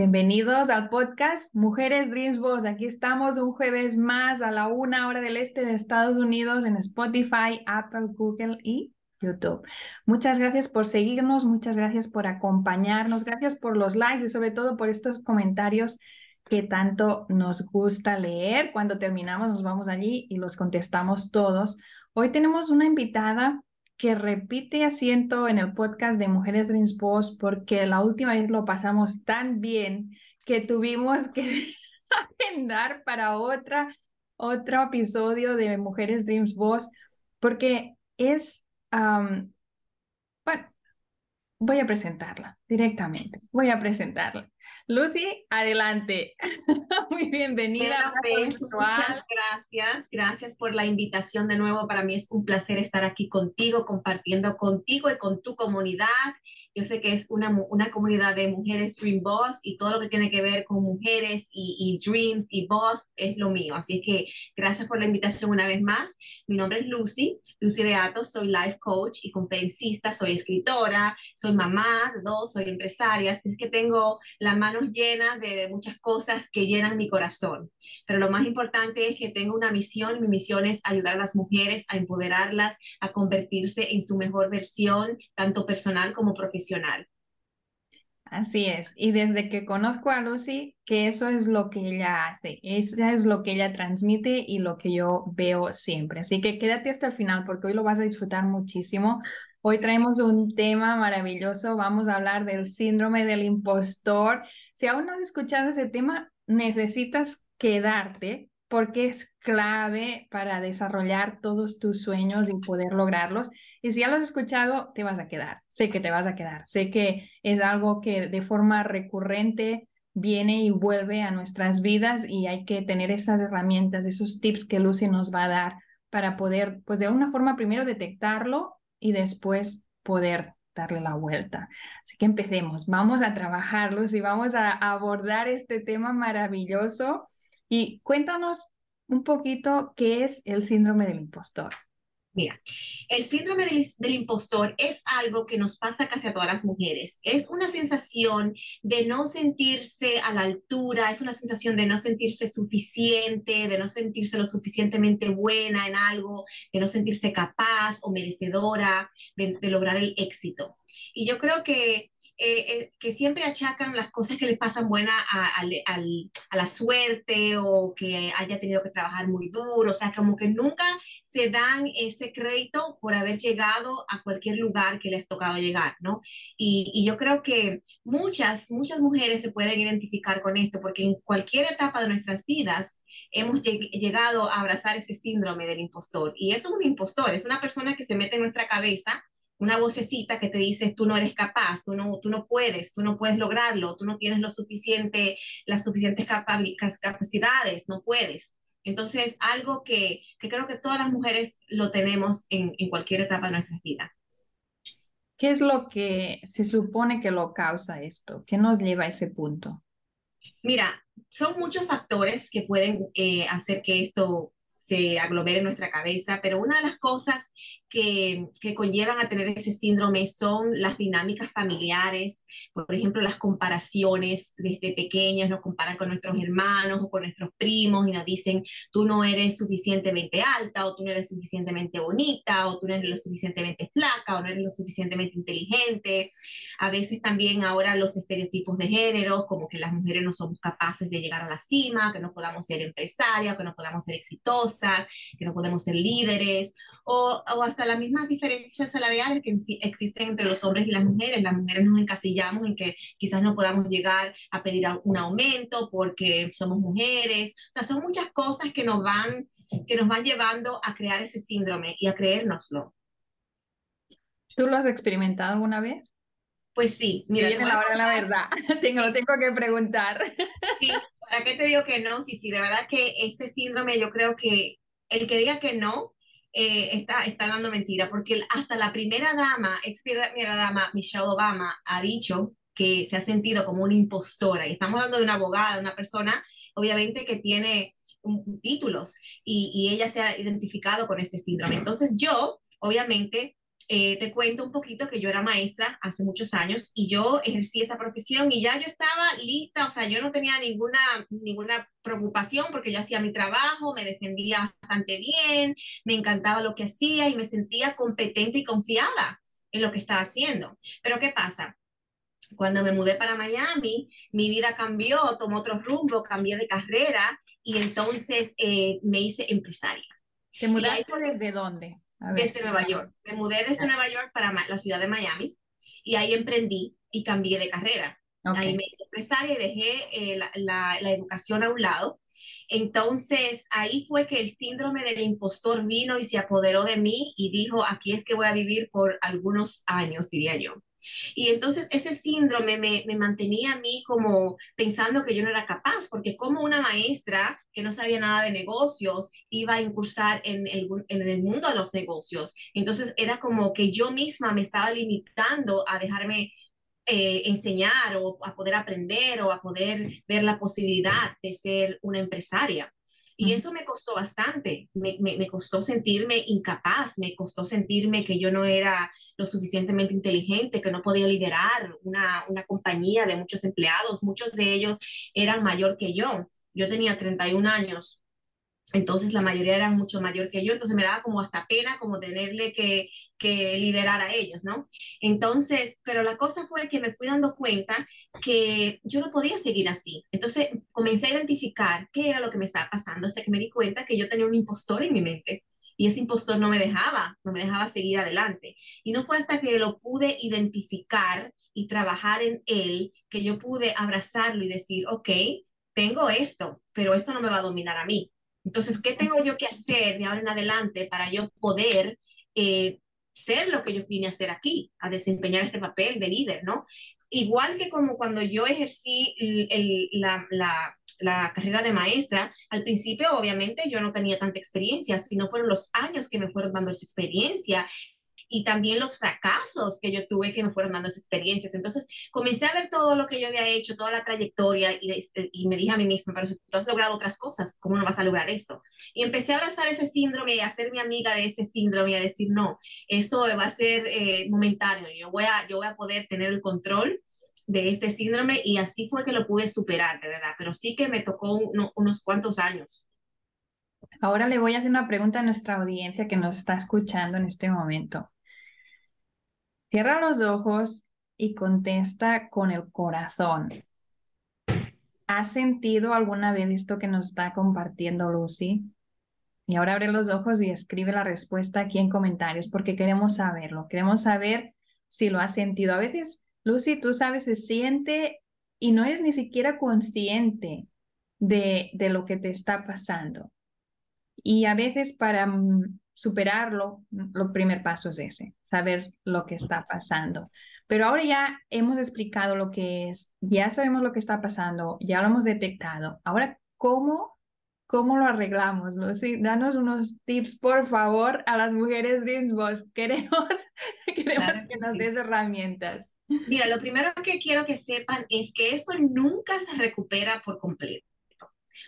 Bienvenidos al podcast Mujeres Dreams Boss. Aquí estamos un jueves más a la una hora del este de Estados Unidos en Spotify, Apple, Google y YouTube. Muchas gracias por seguirnos, muchas gracias por acompañarnos, gracias por los likes y sobre todo por estos comentarios que tanto nos gusta leer. Cuando terminamos nos vamos allí y los contestamos todos. Hoy tenemos una invitada que repite asiento en el podcast de Mujeres Dreams Boss porque la última vez lo pasamos tan bien que tuvimos que agendar para otra, otro episodio de Mujeres Dreams Boss porque es, bueno, voy a presentarla directamente, voy a presentarla. Lucy, adelante. Muy bienvenida. Muchas gracias. Gracias por la invitación de nuevo. Para mí es un placer estar aquí contigo, compartiendo contigo y con tu comunidad yo sé que es una, una comunidad de mujeres Dream Boss y todo lo que tiene que ver con mujeres y, Dreams y Boss es lo mío. Así que gracias por la invitación una vez más. Mi nombre es Lucy, Lucy Beato, soy life coach y conferencista, soy escritora, soy mamá dos, soy empresaria, así es que tengo las manos llenas de muchas cosas que llenan mi corazón. Pero lo más importante es que tengo una misión, mi misión es ayudar a las mujeres a empoderarlas, a convertirse en su mejor versión, tanto personal como profesional Así es. Y desde que conozco a Lucy, que eso es lo que ella hace, eso es lo que ella transmite y lo que yo veo siempre. Así que quédate hasta el final porque hoy lo vas a disfrutar muchísimo. Hoy traemos un tema maravilloso. Vamos a hablar del síndrome del impostor. Si aún no has escuchado ese tema, necesitas quedarte porque es clave para desarrollar todos tus sueños y poder lograrlos. Y si ya lo has escuchado, te vas a quedar. Sé que te vas a quedar. Sé que es algo que de forma recurrente viene y vuelve a nuestras vidas y hay que tener esas herramientas, esos tips que Lucy nos va a dar para poder, pues de alguna forma, primero detectarlo y después poder darle la vuelta. Así que empecemos. Vamos a trabajarlos y vamos a abordar este tema maravilloso y cuéntanos un poquito qué es el síndrome del impostor. Mira, el síndrome del, impostor es algo que nos pasa casi a todas las mujeres. Es una sensación de no sentirse a la altura, es una sensación de no sentirse suficiente, de no sentirse lo suficientemente buena en algo, de no sentirse capaz o merecedora de, lograr el éxito. Y yo creo que eh, eh, que siempre achacan las cosas que le pasan buenas a, la suerte o que haya tenido que trabajar muy duro, o sea, como que nunca se dan ese crédito por haber llegado a cualquier lugar que les ha tocado llegar, ¿no? Y, y yo creo que muchas, muchas mujeres se pueden identificar con esto, porque en cualquier etapa de nuestras vidas hemos llegado a abrazar ese síndrome del impostor. Y eso es un impostor, es una persona que se mete en nuestra cabeza una vocecita que te dice tú no eres capaz, tú no, tú no puedes, tú no puedes lograrlo, tú no tienes lo suficiente, las suficientes capacidades, no puedes. Entonces, algo que, que, creo que todas las mujeres lo tenemos en, en cualquier etapa de nuestra vida. ¿Qué es lo que se supone que lo causa esto? ¿Qué nos lleva a ese punto? Mira, son muchos factores que pueden eh, hacer que esto se aglomera en nuestra cabeza, pero una de las cosas que, que, conllevan a tener ese síndrome son las dinámicas familiares, por ejemplo, las comparaciones desde pequeños, nos comparan con nuestros hermanos o con nuestros primos y nos dicen, tú no eres suficientemente alta o tú no eres suficientemente bonita o tú no eres lo suficientemente flaca o no eres lo suficientemente inteligente. A veces también ahora los estereotipos de género, como que las mujeres no somos capaces de llegar a la cima, que no podamos ser empresarias, que no podamos ser exitosas, que no podemos ser líderes o, o hasta las mismas diferencias salariales que existen entre los hombres y las mujeres. Las mujeres nos encasillamos en que quizás no podamos llegar a pedir un aumento porque somos mujeres. O sea, son muchas cosas que nos van, que nos van llevando a crear ese síndrome y a creérnoslo. ¿Tú lo has experimentado alguna vez? Pues sí, mira. Viene la hora la verdad. tengo, tengo que preguntar. Sí, ¿para qué te digo que no? Sí, sí, de verdad que este síndrome yo creo que el que diga que no eh, está, está dando mentira, porque hasta la primera dama, ex primera dama, Michelle Obama, ha dicho que se ha sentido como una impostora. Y estamos hablando de una abogada, una persona, obviamente, que tiene títulos y, y ella se ha identificado con este síndrome. Entonces yo, obviamente, eh, te cuento un poquito que yo era maestra hace muchos años y yo ejercí esa profesión y ya yo estaba lista, o sea, yo no tenía ninguna, ninguna preocupación porque yo hacía mi trabajo, me defendía bastante bien, me encantaba lo que hacía y me sentía competente y confiada en lo que estaba haciendo. Pero ¿qué pasa? Cuando me mudé para Miami, mi vida cambió, tomó otro rumbo, cambié de carrera y entonces eh, me hice empresaria. ¿Te mudaste desde dónde? Desde Nueva York. Me mudé desde Nueva York para la ciudad de Miami y ahí emprendí y cambié de carrera. Ahí me hice empresaria y dejé eh, la, la, la, educación a un lado. Entonces, ahí fue que el síndrome del impostor vino y se apoderó de mí y dijo, aquí es que voy a vivir por algunos años, diría yo. Y entonces ese síndrome me, mantenía a mí como pensando que yo no era capaz, porque como una maestra que no sabía nada de negocios iba a incursar en el, en el mundo de los negocios. Entonces era como que yo misma me estaba limitando a dejarme eh, enseñar o a poder aprender o a poder ver la posibilidad de ser una empresaria. Y eso me costó bastante, me, me, costó sentirme incapaz, me costó sentirme que yo no era lo suficientemente inteligente, que no podía liderar una, una compañía de muchos empleados, muchos de ellos eran mayor que yo. Yo tenía 31 años entonces la mayoría eran mucho mayor que yo, entonces me daba como hasta pena como tenerle que, que liderar a ellos, ¿no? Entonces, pero la cosa fue que me fui dando cuenta que yo no podía seguir así. Entonces comencé a identificar qué era lo que me estaba pasando hasta que me di cuenta que yo tenía un impostor en mi mente y ese impostor no me dejaba, no me dejaba seguir adelante. Y no fue hasta que lo pude identificar y trabajar en él que yo pude abrazarlo y decir, ok, tengo esto, pero esto no me va a dominar a mí entonces, ¿qué tengo yo que hacer de ahora en adelante para yo poder eh, ser lo que yo vine a hacer aquí, a desempeñar este papel de líder, ¿no? Igual que como cuando yo ejercí la, la, la, carrera de maestra, al principio obviamente yo no tenía tanta experiencia, sino fueron los años que me fueron dando esa experiencia y también los fracasos que yo tuve que me fueron dando esas experiencias. Entonces comencé a ver todo lo que yo había hecho, toda la trayectoria y, y me dije a mí misma, pero si tú has logrado otras cosas, ¿cómo no vas a lograr esto? Y empecé a abrazar ese síndrome a ser mi amiga de ese síndrome a decir, no, esto va a ser eh, momentáneo, yo voy, a, yo voy a poder tener el control de este síndrome y así fue que lo pude superar, de verdad, pero sí que me tocó unos cuantos años. Ahora le voy a hacer una pregunta a nuestra audiencia que nos está escuchando en este momento. Cierra los ojos y contesta con el corazón. ¿Has sentido alguna vez esto que nos está compartiendo Lucy? Y ahora abre los ojos y escribe la respuesta aquí en comentarios porque queremos saberlo. Queremos saber si lo has sentido. A veces, Lucy, tú sabes, se siente y no eres ni siquiera consciente de, de lo que te está pasando. Y a veces para mm, superarlo, lo primer paso es ese, saber lo que está pasando. Pero ahora ya hemos explicado lo que es, ya sabemos lo que está pasando, ya lo hemos detectado. Ahora, ¿cómo, cómo lo arreglamos? Lucy, danos unos tips, por favor, a las mujeres Dreams Boss. Queremos, queremos que, nos des herramientas. Mira, lo primero que quiero que sepan es que esto nunca se recupera por completo.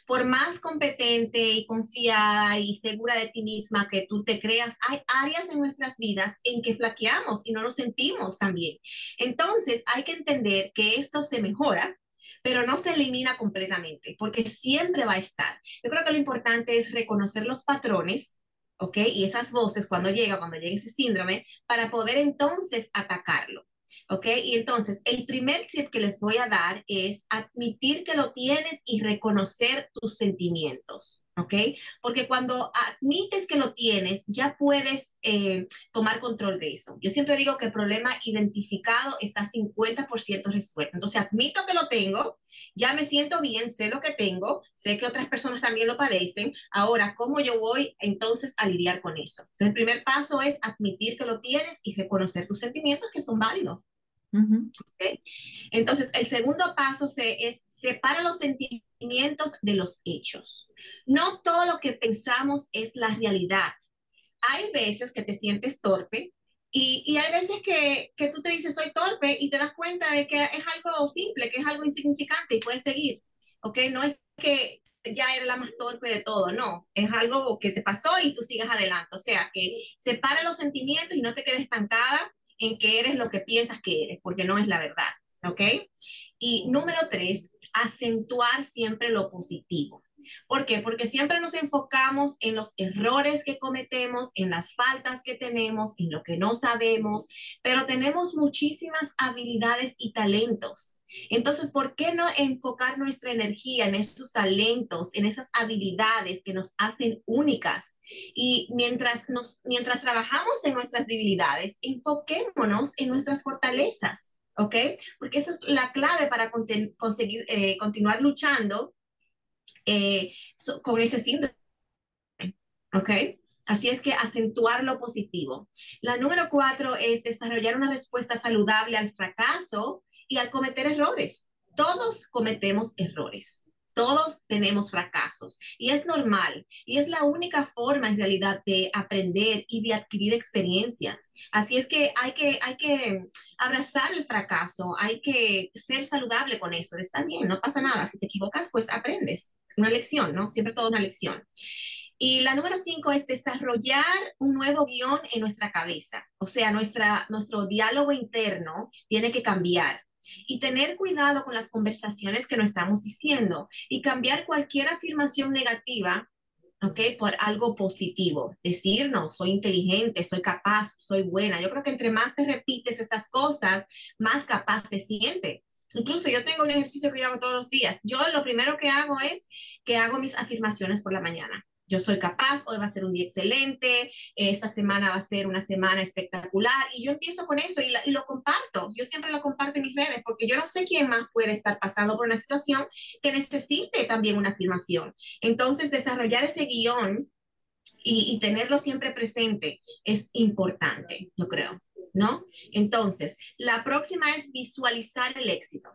Por más competente y confiada y segura de ti misma que tú te creas, hay áreas en nuestras vidas en que flaqueamos y no nos sentimos tan bien. Entonces, hay que entender que esto se mejora, pero no se elimina completamente, porque siempre va a estar. Yo creo que lo importante es reconocer los patrones, ¿ok? Y esas voces cuando llega, cuando llega ese síndrome, para poder entonces atacarlo. ¿Ok? Y entonces, el primer tip que les voy a dar es admitir que lo tienes y reconocer tus sentimientos. ¿Ok? Porque cuando admites que lo tienes, ya puedes eh, tomar control de eso. Yo siempre digo que el problema identificado está 50% resuelto. Entonces, admito que lo tengo, ya me siento bien, sé lo que tengo, sé que otras personas también lo padecen. Ahora, ¿cómo yo voy entonces a lidiar con eso? Entonces, el primer paso es admitir que lo tienes y reconocer tus sentimientos que son válidos. Entonces, el segundo paso se, es separa los sentimientos de los hechos. No todo lo que pensamos es la realidad. Hay veces que te sientes torpe y, y hay veces que, que, tú te dices soy torpe y te das cuenta de que es algo simple, que es algo insignificante y puedes seguir. ¿Ok? No es que ya eres la más torpe de todo, no, es algo que te pasó y tú sigues adelante. O sea, que separa los sentimientos y no te quedes estancada en que eres lo que piensas que eres, porque no es la verdad, ¿ok? Y número tres, acentuar siempre lo positivo. ¿Por qué? Porque siempre nos enfocamos en los errores que cometemos, en las faltas que tenemos, en lo que no sabemos, pero tenemos muchísimas habilidades y talentos. Entonces, ¿por qué no enfocar nuestra energía en esos talentos, en esas habilidades que nos hacen únicas? Y mientras, nos, mientras trabajamos en nuestras debilidades, enfoquémonos en nuestras fortalezas, ¿ok? Porque esa es la clave para conseguir, eh, continuar luchando eh, con ese síndrome. ¿Ok? Así es que acentuar lo positivo. La número cuatro es desarrollar una respuesta saludable al fracaso y al cometer errores. Todos cometemos errores. Todos tenemos fracasos y es normal y es la única forma en realidad de aprender y de adquirir experiencias. Así es que hay que, hay que abrazar el fracaso, hay que ser saludable con eso. Está bien, no pasa nada. Si te equivocas, pues aprendes una lección, ¿no? Siempre todo una lección. Y la número cinco es desarrollar un nuevo guion en nuestra cabeza. O sea, nuestra, nuestro diálogo interno tiene que cambiar. Y tener cuidado con las conversaciones que nos estamos diciendo y cambiar cualquier afirmación negativa ¿ok? Por algo positivo. Decir, no, soy inteligente, soy capaz, soy buena. Yo creo que entre más te repites estas cosas, más capaz te sientes. Incluso yo tengo un ejercicio que yo hago todos los días. Yo lo primero que hago es que hago mis afirmaciones por la mañana. Yo soy capaz, hoy va a ser un día excelente, esta semana va a ser una semana espectacular y yo empiezo con eso y, lo comparto. Yo siempre lo comparto en mis redes porque yo no sé quién más puede estar pasando por una situación que necesite también una afirmación. Entonces, desarrollar ese guion y, y tenerlo siempre presente es importante, yo creo. ¿no? Entonces, la próxima es visualizar el éxito.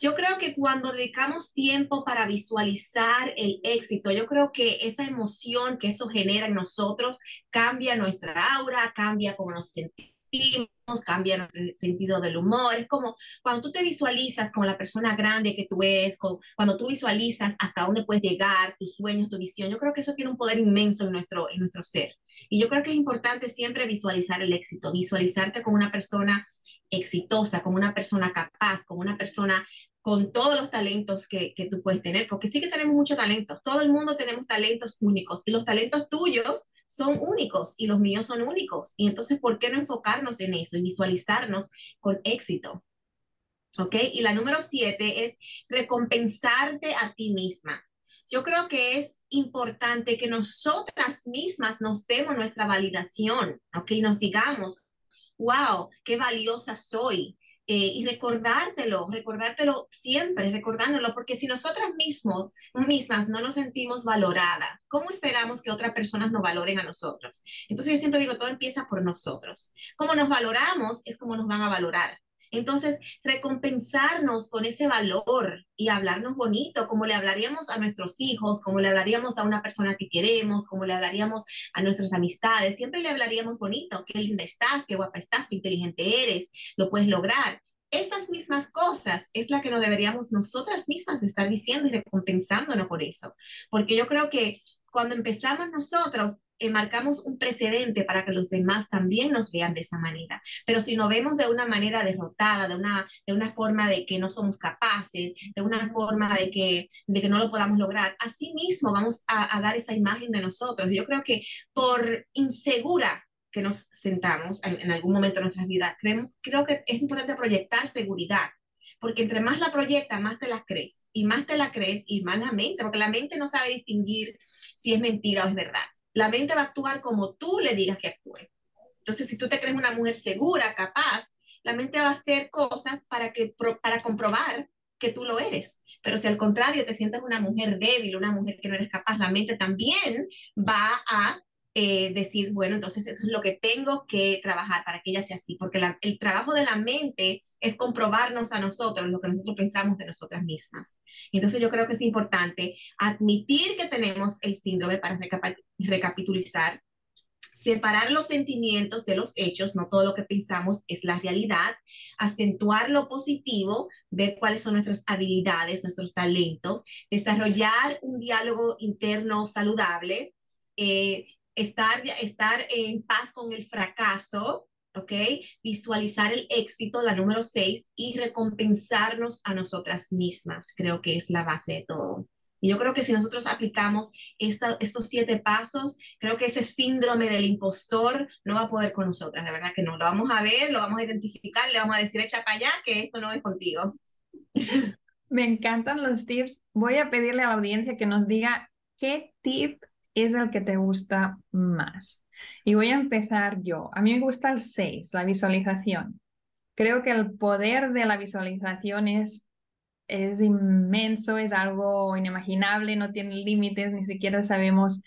Yo creo que cuando dedicamos tiempo para visualizar el éxito, yo creo que esa emoción que eso genera en nosotros cambia nuestra aura, cambia cómo nos sentimos cambia el sentido del humor. Es como cuando tú te visualizas como la persona grande que tú eres, cuando tú visualizas hasta dónde puedes llegar, tus sueños, tu visión. Yo creo que eso tiene un poder inmenso en nuestro, en nuestro ser. Y yo creo que es importante siempre visualizar el éxito, visualizarte como una persona exitosa, como una persona capaz, como una persona con todos los talentos que, que, tú puedes tener, porque sí que tenemos muchos talentos, todo el mundo tenemos talentos únicos y los talentos tuyos son únicos y los míos son únicos. Y entonces, ¿por qué no enfocarnos en eso y visualizarnos con éxito? ¿Ok? Y la número siete es recompensarte a ti misma. Yo creo que es importante que nosotras mismas nos demos nuestra validación, ¿ok? Nos digamos, wow, qué valiosa soy, eh, y recordártelo, recordártelo siempre, recordándolo, porque si nosotras mismos, mismas no nos sentimos valoradas, ¿cómo esperamos que otras personas nos valoren a nosotros? Entonces yo siempre digo, todo empieza por nosotros. Como nos valoramos es como nos van a valorar. Entonces, recompensarnos con ese valor y hablarnos bonito, como le hablaríamos a nuestros hijos, como le hablaríamos a una persona que queremos, como le hablaríamos a nuestras amistades, siempre le hablaríamos bonito, qué linda estás, qué guapa estás, qué inteligente eres, lo puedes lograr. esas mismas cosas es la que nos deberíamos nosotras mismas estar diciendo y recompensándonos por eso. Porque yo creo que cuando empezamos nosotros, eh, marcamos un precedente para que los demás también nos vean de esa manera. Pero si nos vemos de una manera derrotada, de una, de una forma de que no somos capaces, de una forma de que, de que no lo podamos lograr, así mismo vamos a, dar esa imagen de nosotros. Yo creo que por insegura que nos sentamos en, algún momento de nuestras vidas, creo, creo que es importante proyectar seguridad porque entre más la proyectas, más te la crees, y más te la crees, y más la mente, porque la mente no sabe distinguir si es mentira o es verdad. La mente va a actuar como tú le digas que actúe. Entonces, si tú te crees una mujer segura, capaz, la mente va a hacer cosas para, que, para comprobar que tú lo eres. Pero si al contrario te sientes una mujer débil, una mujer que no eres capaz, la mente también va a eh, decir, bueno, entonces eso es lo que tengo que trabajar para que ella sea así, porque el trabajo de la mente es comprobarnos a nosotros lo que nosotros pensamos de nosotras mismas. Entonces yo creo que es importante admitir que tenemos el síndrome para recapitulizar, separar los sentimientos de los hechos, no todo lo que pensamos es la realidad, acentuar lo positivo, ver cuáles son nuestras habilidades, nuestros talentos, desarrollar un diálogo interno saludable, eh, estar, estar en paz con el fracaso, ¿ok? Visualizar el éxito, la número seis, y recompensarnos a nosotras mismas. Creo que es la base de todo. Y yo creo que si nosotros aplicamos estos siete pasos, creo que ese síndrome del impostor no va a poder con nosotras, de verdad que no. Lo vamos a ver, lo vamos a identificar, le vamos a decir, echa para allá, que esto no es contigo. Me encantan los tips. Voy a pedirle a la audiencia que nos diga qué tip es el que te gusta más. Y voy a empezar yo. A mí me gusta el 6, la visualización. Creo que el poder de la visualización es, es inmenso, es algo inimaginable, no tiene límites, ni siquiera sabemos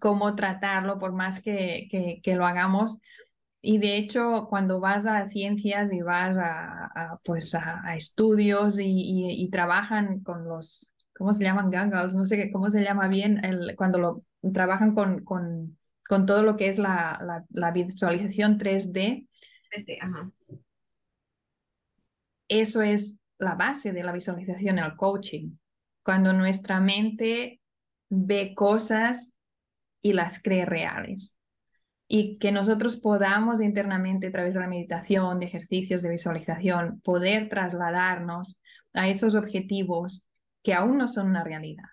cómo tratarlo por más que, que, lo hagamos. Y de hecho, cuando vas a ciencias y vas a, pues a, estudios y, y, trabajan con los, ¿cómo se llaman? Gangles, no sé cómo se llama bien, el, cuando lo trabajan con, con, con todo lo que es la, la, la visualización 3D. 3D, ajá. Eso es la base de la visualización, el coaching. Cuando nuestra mente ve cosas y las cree reales. Y que nosotros podamos internamente, a través de la meditación, de ejercicios de visualización, poder trasladarnos a esos objetivos que aún no son una realidad,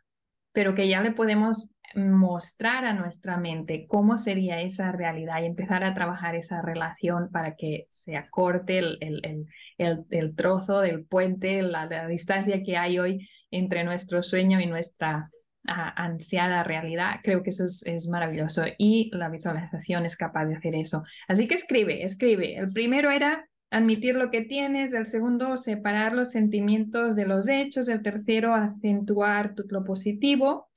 pero que ya le podemos mostrar a nuestra mente cómo sería esa realidad y empezar a trabajar esa relación para que se acorte el, el, el, el trozo del puente, la, distancia que hay hoy entre nuestro sueño y nuestra ansiada realidad. Creo que eso es, es maravilloso y la visualización es capaz de hacer eso. Así que escribe, escribe. El primero era admitir lo que tienes, el segundo, separar los sentimientos de los hechos, el tercero, acentuar lo positivo,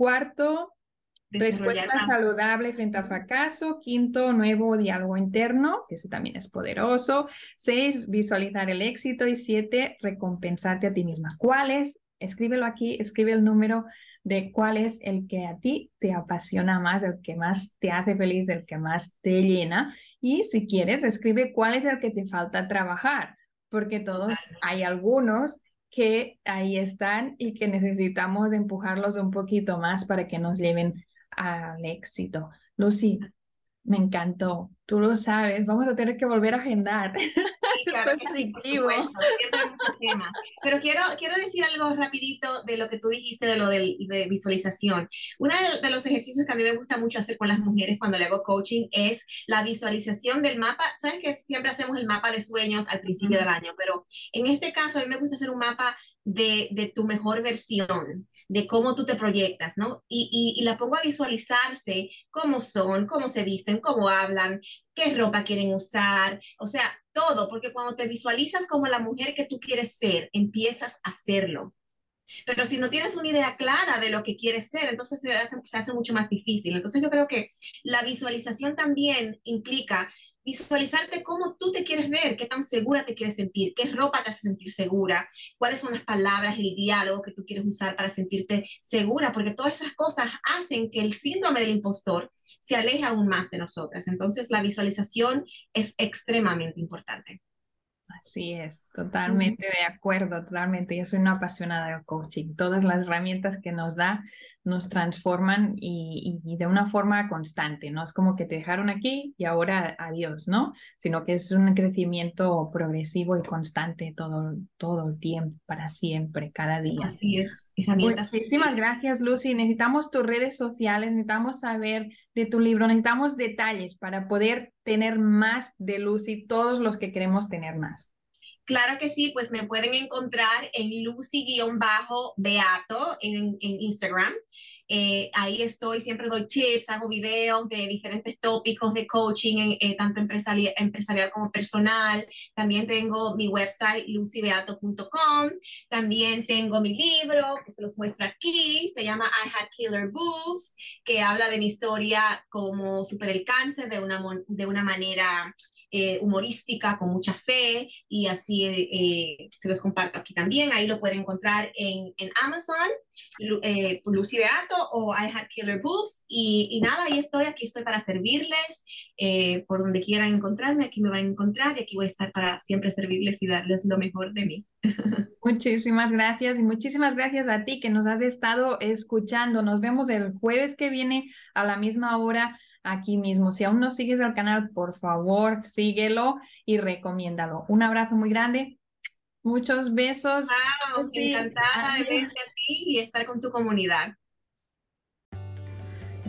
Cuarto, respuesta saludable frente al fracaso. Quinto, nuevo diálogo interno, que ese también es poderoso. Seis, visualizar el éxito. Y siete, recompensarte a ti misma. ¿Cuál es? Escríbelo aquí, escribe el número de cuál es el que a ti te apasiona más, el que más te hace feliz, el que más te llena. Y si quieres, escribe cuál es el que te falta trabajar, porque todos hay algunos que ahí están y que necesitamos empujarlos un poquito más para que nos lleven al éxito. Lucy, me encantó. Tú lo sabes, vamos a tener que volver a agendar. Sí, claro que sí, por supuesto. Siempre hay muchos temas. Pero quiero, quiero decir algo rapidito de lo que tú dijiste de lo de, de visualización. Uno de, de, los ejercicios que a mí me gusta mucho hacer con las mujeres cuando le hago coaching es la visualización del mapa. Sabes que siempre hacemos el mapa de sueños al principio del año, pero en este caso a mí me gusta hacer un mapa de, de, tu mejor versión, de cómo tú te proyectas, ¿no? Y, y, la pongo a visualizarse cómo son, cómo se visten, cómo hablan, qué ropa quieren usar, o sea, todo, porque cuando te visualizas como la mujer que tú quieres ser, empiezas a hacerlo. Pero si no tienes una idea clara de lo que quieres ser, entonces se hace, se hace mucho más difícil. Entonces yo creo que la visualización también implica visualizarte cómo tú te quieres ver, qué tan segura te quieres sentir, qué ropa te hace sentir segura, cuáles son las palabras, el diálogo que tú quieres usar para sentirte segura, porque todas esas cosas hacen que el síndrome del impostor se aleje aún más de nosotras. Entonces, la visualización es extremadamente importante. Así es, totalmente de acuerdo, totalmente. Yo soy una apasionada del coaching. Todas las herramientas que nos da nos transforman y, de una forma constante. No es como que te dejaron aquí y ahora adiós, ¿no? Sino que es un crecimiento progresivo y constante todo, todo el tiempo, para siempre, cada día. Así es. Muchísimas gracias, Lucy. Necesitamos tus redes sociales, necesitamos saber de tu libro, necesitamos detalles para poder tener más de Lucy, todos los que queremos tener más. Claro que sí, pues me pueden encontrar en Lucy-Beato en, en Instagram. Eh, ahí estoy, siempre doy tips, hago videos de diferentes tópicos de coaching, eh, tanto empresarial, como personal. También tengo mi website, lucybeato.com. También tengo mi libro, que se los muestro aquí, se llama I Had Killer Boobs, que habla de mi historia como superé el cáncer de una, de una manera eh, humorística con mucha fe y así se los comparto aquí también. Ahí lo pueden encontrar en, en Amazon, eh, Lucy Beato o I Had Killer Boobs. Y, y, nada, ahí estoy, aquí estoy para servirles. Eh, por donde quieran encontrarme, aquí me van a encontrar y aquí voy a estar para siempre servirles y darles lo mejor de mí. Muchísimas gracias y muchísimas gracias a ti que nos has estado escuchando. Nos vemos el jueves que viene a la misma hora aquí mismo. Si aún no sigues el canal, por favor, síguelo y recomiéndalo. Un abrazo muy grande. Muchos besos. encantada de verte a ti y estar con tu comunidad.